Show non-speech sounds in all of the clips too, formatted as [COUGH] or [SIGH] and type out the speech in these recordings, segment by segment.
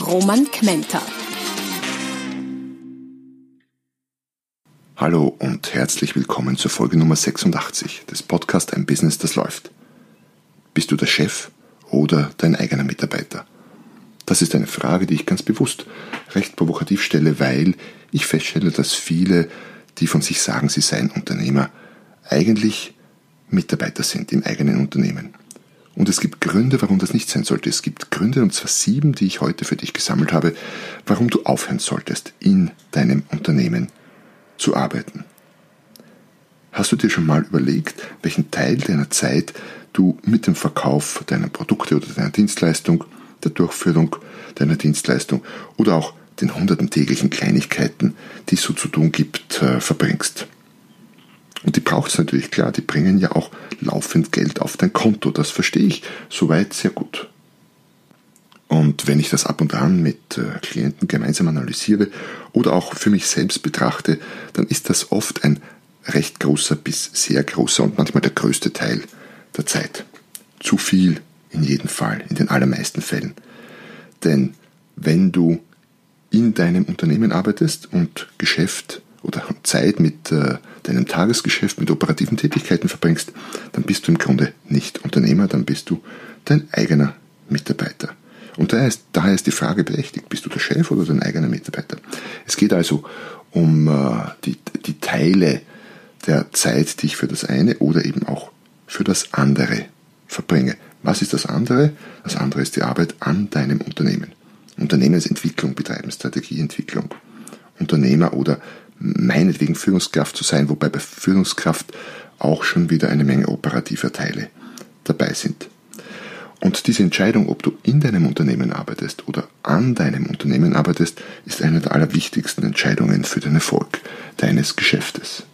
Roman Kmenter. Hallo und herzlich willkommen zur Folge Nummer 86 des Podcasts Ein Business, das läuft. Bist du der Chef oder dein eigener Mitarbeiter? Das ist eine Frage, die ich ganz bewusst recht provokativ stelle, weil ich feststelle, dass viele, die von sich sagen, sie seien Unternehmer, eigentlich Mitarbeiter sind im eigenen Unternehmen. Und es gibt Gründe, warum das nicht sein sollte. Es gibt Gründe, und zwar sieben, die ich heute für dich gesammelt habe, warum du aufhören solltest, in deinem Unternehmen zu arbeiten. Hast du dir schon mal überlegt, welchen Teil deiner Zeit du mit dem Verkauf deiner Produkte oder deiner Dienstleistung, der Durchführung deiner Dienstleistung oder auch den hunderten täglichen Kleinigkeiten, die es so zu tun gibt, äh, verbringst? Und die braucht es natürlich, klar, die bringen ja auch laufend Geld auf dein Konto. Das verstehe ich soweit sehr gut. Und wenn ich das ab und an mit äh, Klienten gemeinsam analysiere oder auch für mich selbst betrachte, dann ist das oft ein recht großer bis sehr großer und manchmal der größte Teil der Zeit. Zu viel in jedem Fall, in den allermeisten Fällen. Denn wenn du in deinem Unternehmen arbeitest und Geschäft oder Zeit mit äh, deinem Tagesgeschäft, mit operativen Tätigkeiten verbringst, dann bist du im Grunde nicht Unternehmer, dann bist du dein eigener Mitarbeiter. Und daher ist, daher ist die Frage berechtigt, bist du der Chef oder dein eigener Mitarbeiter? Es geht also um äh, die, die Teile der Zeit, die ich für das eine oder eben auch für das andere verbringe. Was ist das andere? Das andere ist die Arbeit an deinem Unternehmen. Unternehmensentwicklung betreiben, Strategieentwicklung. Unternehmer oder meinetwegen Führungskraft zu sein, wobei bei Führungskraft auch schon wieder eine Menge operativer Teile dabei sind. Und diese Entscheidung, ob du in deinem Unternehmen arbeitest oder an deinem Unternehmen arbeitest, ist eine der allerwichtigsten Entscheidungen für den Erfolg deines Geschäftes.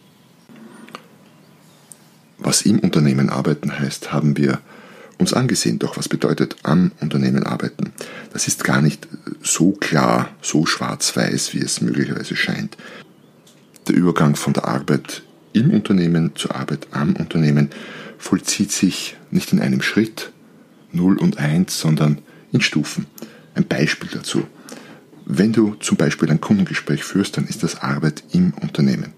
Was im Unternehmen arbeiten heißt, haben wir uns angesehen. Doch was bedeutet am Unternehmen arbeiten? Das ist gar nicht so klar, so schwarz-weiß, wie es möglicherweise scheint. Der Übergang von der Arbeit im Unternehmen zur Arbeit am Unternehmen vollzieht sich nicht in einem Schritt, 0 und 1, sondern in Stufen. Ein Beispiel dazu. Wenn du zum Beispiel ein Kundengespräch führst, dann ist das Arbeit im Unternehmen.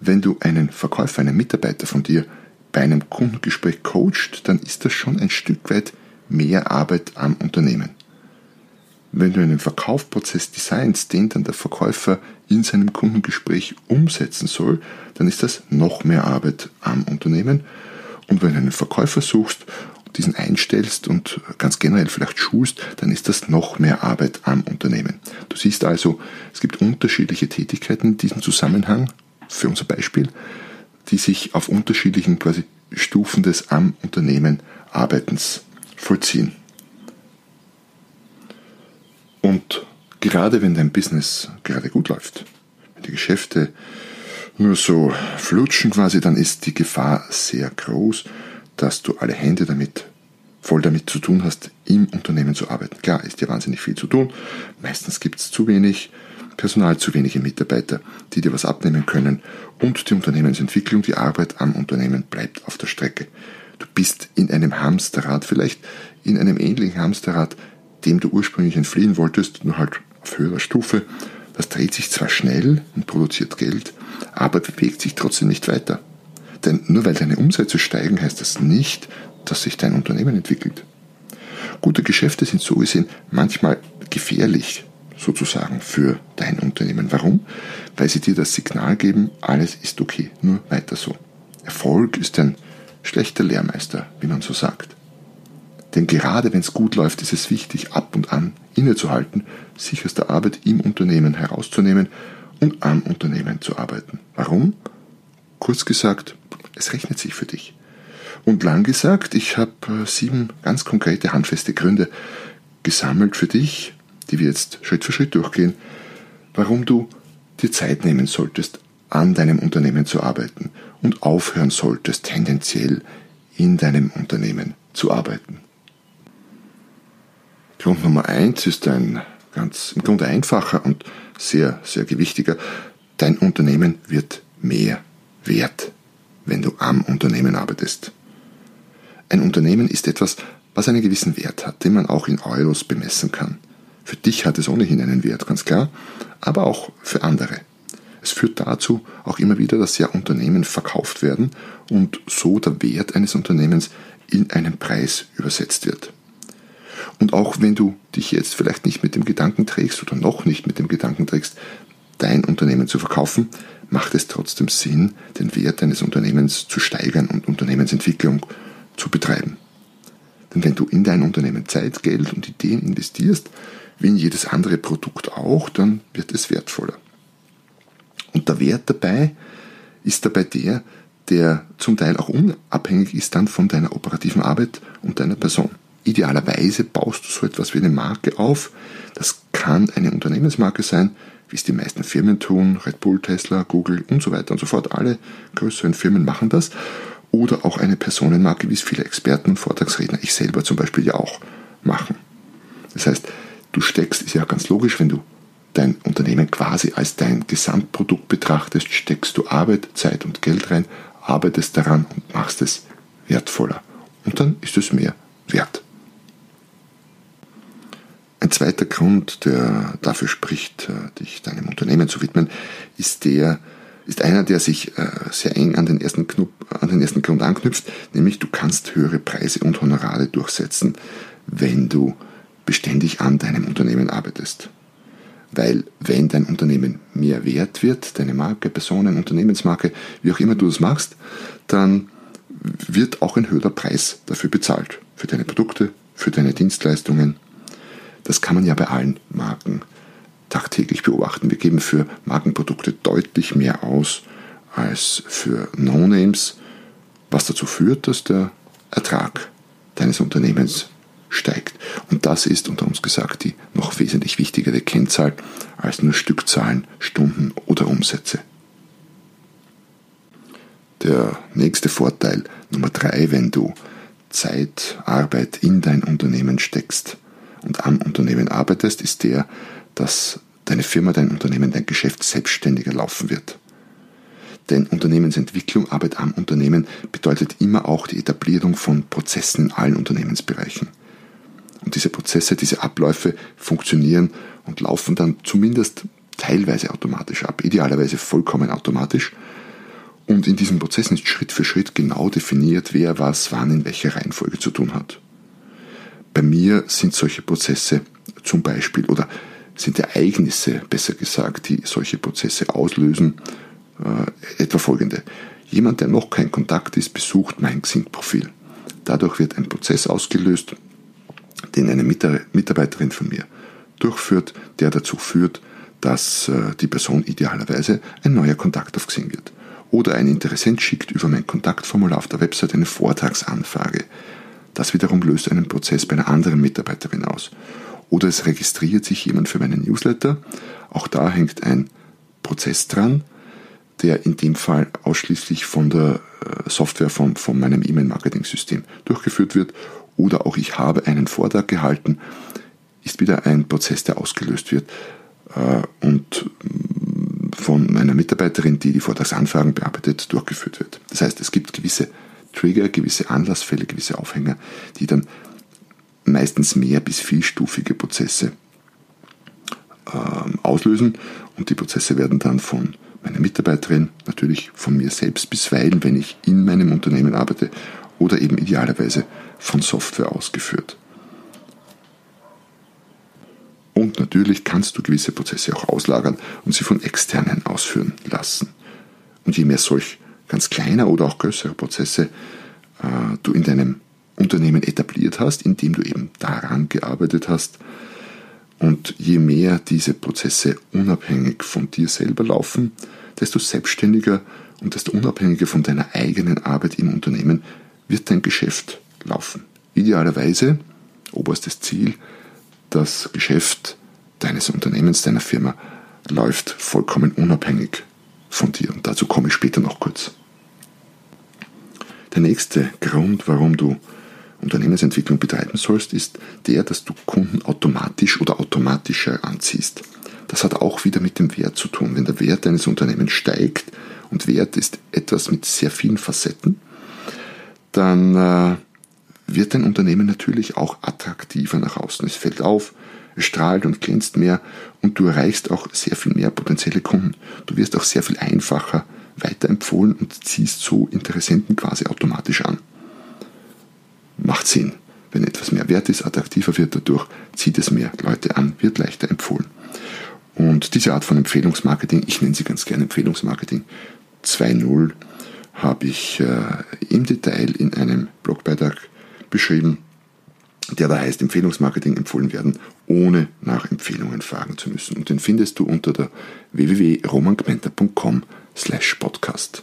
Wenn du einen Verkäufer, einen Mitarbeiter von dir bei einem Kundengespräch coacht, dann ist das schon ein Stück weit mehr Arbeit am Unternehmen. Wenn du einen Verkaufprozess designst, den dann der Verkäufer in seinem Kundengespräch umsetzen soll, dann ist das noch mehr Arbeit am Unternehmen. Und wenn du einen Verkäufer suchst, diesen einstellst und ganz generell vielleicht schulst, dann ist das noch mehr Arbeit am Unternehmen. Du siehst also, es gibt unterschiedliche Tätigkeiten in diesem Zusammenhang, für unser Beispiel, die sich auf unterschiedlichen quasi Stufen des am Unternehmen Arbeitens vollziehen. Und gerade wenn dein Business gerade gut läuft, wenn die Geschäfte nur so flutschen quasi, dann ist die Gefahr sehr groß, dass du alle Hände damit voll damit zu tun hast, im Unternehmen zu arbeiten. Klar, ist dir wahnsinnig viel zu tun. Meistens gibt es zu wenig Personal, zu wenige Mitarbeiter, die dir was abnehmen können und die Unternehmensentwicklung, die Arbeit am Unternehmen bleibt auf der Strecke. Du bist in einem Hamsterrad, vielleicht in einem ähnlichen Hamsterrad, dem du ursprünglich entfliehen wolltest, nur halt auf höherer Stufe. Das dreht sich zwar schnell und produziert Geld, aber bewegt sich trotzdem nicht weiter. Denn nur weil deine Umsätze steigen, heißt das nicht, dass sich dein Unternehmen entwickelt. Gute Geschäfte sind so gesehen manchmal gefährlich, sozusagen, für dein Unternehmen. Warum? Weil sie dir das Signal geben, alles ist okay, nur weiter so. Erfolg ist ein schlechter Lehrmeister, wie man so sagt. Denn gerade wenn es gut läuft, ist es wichtig, ab und an innezuhalten, sich aus der Arbeit im Unternehmen herauszunehmen und am Unternehmen zu arbeiten. Warum? Kurz gesagt, es rechnet sich für dich. Und lang gesagt, ich habe äh, sieben ganz konkrete handfeste Gründe gesammelt für dich, die wir jetzt Schritt für Schritt durchgehen, warum du dir Zeit nehmen solltest, an deinem Unternehmen zu arbeiten und aufhören solltest, tendenziell in deinem Unternehmen zu arbeiten. Grund Nummer eins ist ein ganz im Grunde einfacher und sehr, sehr gewichtiger. Dein Unternehmen wird mehr wert, wenn du am Unternehmen arbeitest. Ein Unternehmen ist etwas, was einen gewissen Wert hat, den man auch in Euros bemessen kann. Für dich hat es ohnehin einen Wert, ganz klar, aber auch für andere. Es führt dazu auch immer wieder, dass ja Unternehmen verkauft werden und so der Wert eines Unternehmens in einen Preis übersetzt wird. Und auch wenn du dich jetzt vielleicht nicht mit dem Gedanken trägst oder noch nicht mit dem Gedanken trägst, dein Unternehmen zu verkaufen, macht es trotzdem Sinn, den Wert deines Unternehmens zu steigern und Unternehmensentwicklung zu betreiben. Denn wenn du in dein Unternehmen Zeit, Geld und Ideen investierst, wie in jedes andere Produkt auch, dann wird es wertvoller. Und der Wert dabei ist dabei der, der zum Teil auch unabhängig ist dann von deiner operativen Arbeit und deiner Person. Idealerweise baust du so etwas wie eine Marke auf. Das kann eine Unternehmensmarke sein, wie es die meisten Firmen tun, Red Bull, Tesla, Google und so weiter und so fort. Alle größeren Firmen machen das. Oder auch eine Personenmarke, wie es viele Experten und Vortragsredner, ich selber zum Beispiel ja auch machen. Das heißt, du steckst, ist ja ganz logisch, wenn du dein Unternehmen quasi als dein Gesamtprodukt betrachtest, steckst du Arbeit, Zeit und Geld rein, arbeitest daran und machst es wertvoller. Und dann ist es mehr wert. Ein zweiter Grund, der dafür spricht, äh, dich deinem Unternehmen zu widmen, ist der, ist einer, der sich äh, sehr eng an den, ersten Knupp, an den ersten Grund anknüpft, nämlich du kannst höhere Preise und Honorare durchsetzen, wenn du beständig an deinem Unternehmen arbeitest. Weil wenn dein Unternehmen mehr wert wird, deine Marke, Personen, Unternehmensmarke, wie auch immer du das machst, dann wird auch ein höherer Preis dafür bezahlt. Für deine Produkte, für deine Dienstleistungen. Das kann man ja bei allen Marken tagtäglich beobachten. Wir geben für Markenprodukte deutlich mehr aus als für No-Names, was dazu führt, dass der Ertrag deines Unternehmens steigt. Und das ist unter uns gesagt die noch wesentlich wichtigere Kennzahl als nur Stückzahlen, Stunden oder Umsätze. Der nächste Vorteil Nummer drei, wenn du Zeit, Arbeit in dein Unternehmen steckst und am Unternehmen arbeitest, ist der, dass deine Firma, dein Unternehmen, dein Geschäft selbstständiger laufen wird. Denn Unternehmensentwicklung, Arbeit am Unternehmen bedeutet immer auch die Etablierung von Prozessen in allen Unternehmensbereichen. Und diese Prozesse, diese Abläufe funktionieren und laufen dann zumindest teilweise automatisch ab, idealerweise vollkommen automatisch. Und in diesen Prozessen ist Schritt für Schritt genau definiert, wer was wann in welcher Reihenfolge zu tun hat. Bei mir sind solche Prozesse zum Beispiel oder sind Ereignisse, besser gesagt, die solche Prozesse auslösen, äh, etwa folgende. Jemand, der noch kein Kontakt ist, besucht mein Xing-Profil. Dadurch wird ein Prozess ausgelöst, den eine Mitarbeiterin von mir durchführt, der dazu führt, dass äh, die Person idealerweise ein neuer Kontakt auf Xing wird. Oder ein Interessent schickt über mein Kontaktformular auf der Website eine Vortragsanfrage. Das wiederum löst einen Prozess bei einer anderen Mitarbeiterin aus. Oder es registriert sich jemand für meinen Newsletter. Auch da hängt ein Prozess dran, der in dem Fall ausschließlich von der äh, Software von, von meinem E-Mail-Marketing-System durchgeführt wird oder auch ich habe einen Vortrag gehalten, ist wieder ein Prozess, der ausgelöst wird äh, und mm, von einer Mitarbeiterin, die die Vortragsanfragen bearbeitet, durchgeführt wird. Das heißt, es gibt gewisse Trigger, gewisse Anlassfälle, gewisse Aufhänger, die dann meistens mehr bis vielstufige Prozesse ähm, auslösen und die Prozesse werden dann von meiner Mitarbeiterin, natürlich von mir selbst bisweilen, wenn ich in meinem Unternehmen arbeite oder eben idealerweise von Software ausgeführt. Und natürlich kannst du gewisse Prozesse auch auslagern und sie von externen ausführen lassen. Und je mehr solch ganz kleiner oder auch größere Prozesse äh, du in deinem Unternehmen etabliert hast, indem du eben daran gearbeitet hast, und je mehr diese Prozesse unabhängig von dir selber laufen, desto selbstständiger und desto unabhängiger von deiner eigenen Arbeit im Unternehmen wird dein Geschäft laufen. Idealerweise, oberstes Ziel, das Geschäft deines Unternehmens, deiner Firma läuft vollkommen unabhängig von dir. Und dazu komme ich später noch kurz. Der nächste Grund, warum du Unternehmensentwicklung betreiben sollst, ist der, dass du Kunden automatisch oder automatischer anziehst. Das hat auch wieder mit dem Wert zu tun. Wenn der Wert eines Unternehmens steigt, und Wert ist etwas mit sehr vielen Facetten, dann äh, wird dein Unternehmen natürlich auch attraktiver nach außen. Es fällt auf, strahlt und glänzt mehr und du erreichst auch sehr viel mehr potenzielle Kunden. Du wirst auch sehr viel einfacher weiterempfohlen und ziehst so Interessenten quasi automatisch an. Macht Sinn. Wenn etwas mehr wert ist, attraktiver wird dadurch, zieht es mehr Leute an, wird leichter empfohlen. Und diese Art von Empfehlungsmarketing, ich nenne sie ganz gerne Empfehlungsmarketing 2.0, habe ich äh, im Detail in einem Blogbeitrag beschrieben, der da heißt Empfehlungsmarketing empfohlen werden, ohne nach Empfehlungen fragen zu müssen. Und den findest du unter der www.romangmenta.com slash podcast.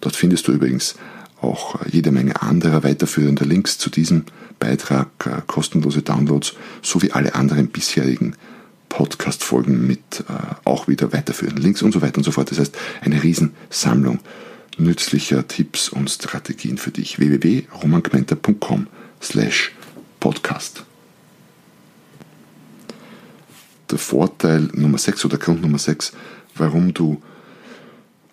Dort findest du übrigens auch jede Menge anderer weiterführender Links zu diesem Beitrag, äh, kostenlose Downloads sowie alle anderen bisherigen Podcast-Folgen mit äh, auch wieder weiterführenden Links und so weiter und so fort. Das heißt, eine Riesensammlung nützlicher Tipps und Strategien für dich. www.romangmenta.com slash podcast. Der Vorteil Nummer 6 oder Grund Nummer 6, warum du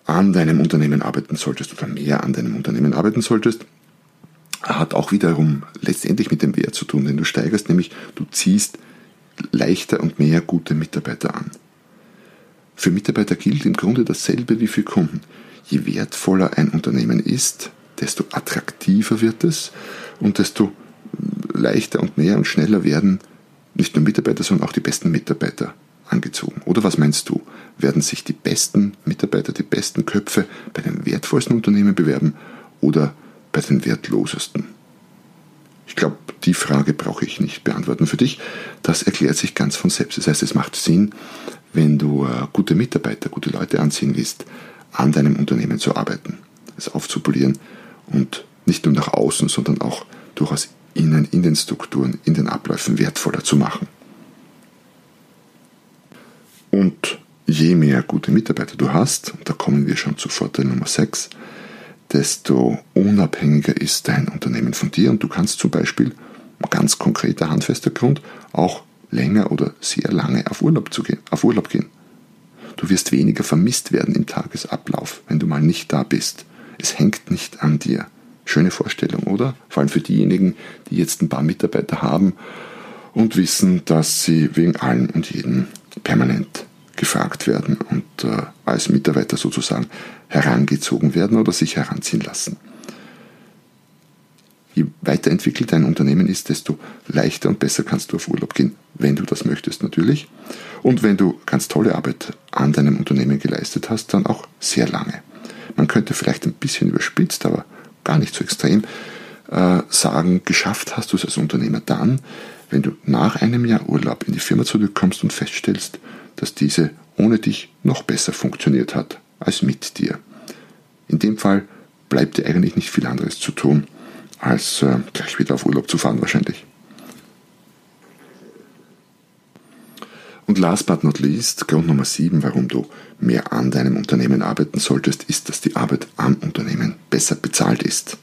an deinem Unternehmen arbeiten solltest oder mehr an deinem Unternehmen arbeiten solltest, hat auch wiederum letztendlich mit dem Wert zu tun, den du steigerst, nämlich du ziehst leichter und mehr gute Mitarbeiter an. Für Mitarbeiter gilt im Grunde dasselbe wie für Kunden. Je wertvoller ein Unternehmen ist, desto attraktiver wird es und desto leichter und mehr und schneller werden nicht nur Mitarbeiter, sondern auch die besten Mitarbeiter angezogen. Oder was meinst du? Werden sich die besten Mitarbeiter, die besten Köpfe bei den wertvollsten Unternehmen bewerben oder bei den wertlosesten? Ich glaube, die Frage brauche ich nicht beantworten für dich. Das erklärt sich ganz von selbst. Das heißt, es macht Sinn, wenn du äh, gute Mitarbeiter, gute Leute anziehen willst, an deinem Unternehmen zu arbeiten, es aufzupolieren und nicht nur nach außen, sondern auch durchaus innen, in den Strukturen, in den Abläufen wertvoller zu machen. Und je mehr gute Mitarbeiter du hast, da kommen wir schon zu Vorteil Nummer 6, desto unabhängiger ist dein Unternehmen von dir und du kannst zum Beispiel, ganz konkreter handfester Grund, auch länger oder sehr lange auf Urlaub, zu gehen, auf Urlaub gehen. Du wirst weniger vermisst werden im Tagesablauf, wenn du mal nicht da bist. Es hängt nicht an dir. Schöne Vorstellung, oder? Vor allem für diejenigen, die jetzt ein paar Mitarbeiter haben und wissen, dass sie wegen allen und jeden permanent gefragt werden und äh, als Mitarbeiter sozusagen herangezogen werden oder sich heranziehen lassen. Je weiterentwickelt dein Unternehmen ist, desto leichter und besser kannst du auf Urlaub gehen, wenn du das möchtest natürlich. Und wenn du ganz tolle Arbeit an deinem Unternehmen geleistet hast, dann auch sehr lange. Man könnte vielleicht ein bisschen überspitzt, aber gar nicht so extrem, äh, sagen, geschafft hast du es als Unternehmer dann, wenn du nach einem Jahr Urlaub in die Firma zurückkommst und feststellst, dass diese ohne dich noch besser funktioniert hat als mit dir. In dem Fall bleibt dir eigentlich nicht viel anderes zu tun, als äh, gleich wieder auf Urlaub zu fahren wahrscheinlich. Und last but not least, Grund Nummer 7, warum du mehr an deinem Unternehmen arbeiten solltest, ist, dass die Arbeit am Unternehmen besser bezahlt ist.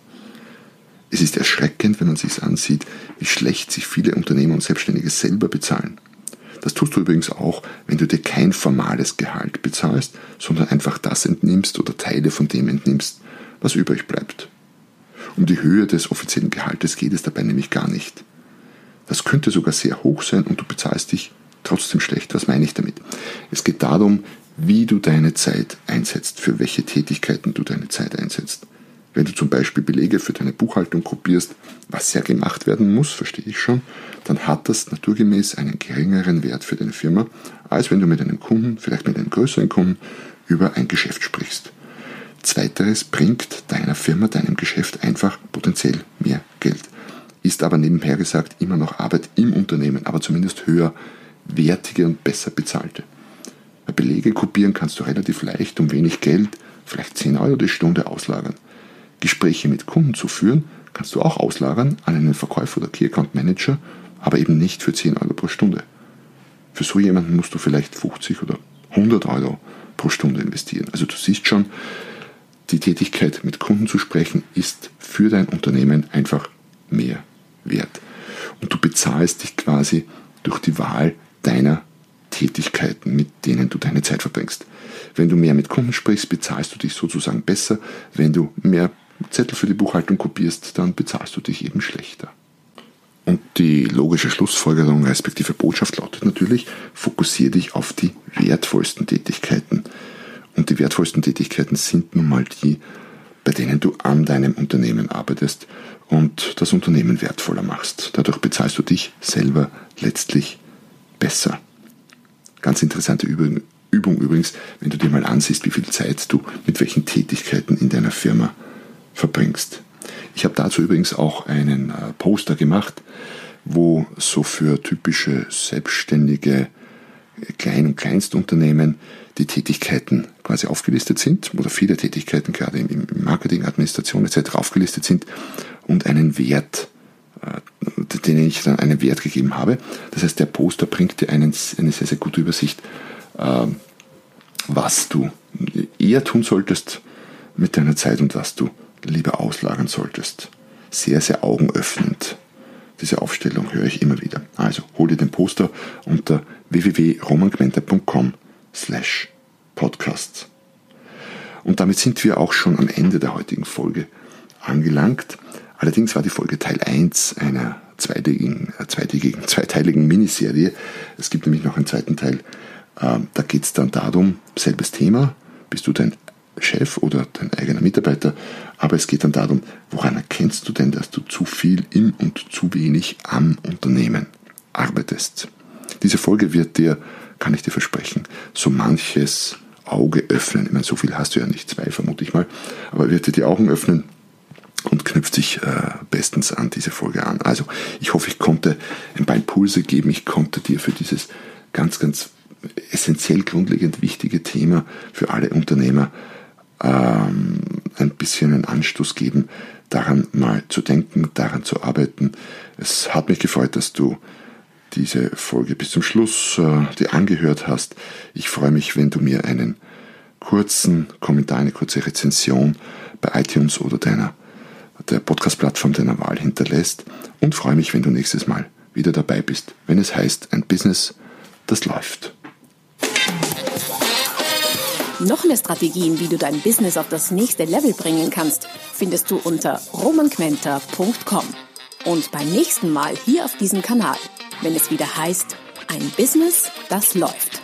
Es ist erschreckend, wenn man sich ansieht, wie schlecht sich viele Unternehmer und Selbstständige selber bezahlen. Das tust du übrigens auch, wenn du dir kein formales Gehalt bezahlst, sondern einfach das entnimmst oder Teile von dem entnimmst, was übrig bleibt. Um die Höhe des offiziellen Gehaltes geht es dabei nämlich gar nicht. Das könnte sogar sehr hoch sein und du bezahlst dich trotzdem schlecht. Was meine ich damit? Es geht darum, wie du deine Zeit einsetzt, für welche Tätigkeiten du deine Zeit einsetzt. Wenn du zum Beispiel Belege für deine Buchhaltung kopierst, was ja gemacht werden muss, verstehe ich schon, dann hat das naturgemäß einen geringeren Wert für deine Firma, als wenn du mit einem Kunden, vielleicht mit einem größeren Kunden, über ein Geschäft sprichst. Zweiteres bringt deiner Firma, deinem Geschäft einfach potenziell mehr Geld. Ist aber nebenher gesagt immer noch Arbeit im Unternehmen, aber zumindest höher wertige und besser bezahlte. Belege kopieren kannst du relativ leicht um wenig Geld, vielleicht 10 Euro die Stunde auslagern. Gespräche mit Kunden zu führen, kannst du auch auslagern an einen Verkäufer oder Key Account Manager, aber eben nicht für 10 Euro pro Stunde. Für so jemanden musst du vielleicht 50 oder 100 Euro pro Stunde investieren. Also du siehst schon, die Tätigkeit mit Kunden zu sprechen ist für dein Unternehmen einfach mehr wert. Und du bezahlst dich quasi durch die Wahl deiner Tätigkeiten, mit denen du deine Zeit verbringst. Wenn du mehr mit Kunden sprichst, bezahlst du dich sozusagen besser. Wenn du mehr Zettel für die Buchhaltung kopierst, dann bezahlst du dich eben schlechter. Und die logische Schlussfolgerung respektive Botschaft lautet natürlich, fokussiere dich auf die wertvollsten Tätigkeiten. Und die wertvollsten Tätigkeiten sind nun mal die, bei denen du an deinem Unternehmen arbeitest und das Unternehmen wertvoller machst. Dadurch bezahlst du dich selber letztlich besser. Ganz interessante Übung, Übung übrigens, wenn du dir mal ansiehst, wie viel Zeit du mit welchen Tätigkeiten in deiner Firma verbringst. Ich habe dazu übrigens auch einen äh, Poster gemacht, wo so für typische selbstständige äh, Klein- und Kleinstunternehmen die Tätigkeiten quasi aufgelistet sind oder viele Tätigkeiten gerade im Marketing, Administration etc. aufgelistet sind und einen Wert, äh, den ich dann einen Wert gegeben habe. Das heißt, der Poster bringt dir einen, eine sehr, sehr gute Übersicht, was du eher tun solltest mit deiner Zeit und was du lieber auslagern solltest. Sehr, sehr augenöffnend. Diese Aufstellung höre ich immer wieder. Also hol dir den Poster unter www.romangmenta.com slash podcast. Und damit sind wir auch schon am Ende der heutigen Folge angelangt. Allerdings war die Folge Teil 1 einer zweitägigen, äh, zweitägigen, [LAUGHS] zweiteiligen Miniserie. Es gibt nämlich noch einen zweiten Teil. Ähm, da geht es dann darum, selbes Thema, bist du dein Chef oder dein eigener Mitarbeiter, aber es geht dann darum, woran erkennst du denn, dass du zu viel im und zu wenig am Unternehmen arbeitest. Diese Folge wird dir, kann ich dir versprechen, so manches Auge öffnen. Ich meine, so viel hast du ja nicht, zwei vermute ich mal, aber wird dir die Augen öffnen und knüpft sich äh, bestens an diese Folge an. Also, ich hoffe, ich konnte ein paar Impulse geben. Ich konnte dir für dieses ganz, ganz essentiell grundlegend wichtige Thema für alle Unternehmer ähm, ein bisschen einen Anstoß geben, daran mal zu denken, daran zu arbeiten. Es hat mich gefreut, dass du diese Folge bis zum Schluss äh, dir angehört hast. Ich freue mich, wenn du mir einen kurzen Kommentar, eine kurze Rezension bei iTunes oder deiner der Podcast-Plattform deiner Wahl hinterlässt und freue mich, wenn du nächstes Mal wieder dabei bist, wenn es heißt ein Business, das läuft. Noch mehr Strategien, wie du dein Business auf das nächste Level bringen kannst, findest du unter romanquenter.com. Und beim nächsten Mal hier auf diesem Kanal, wenn es wieder heißt, ein Business, das läuft.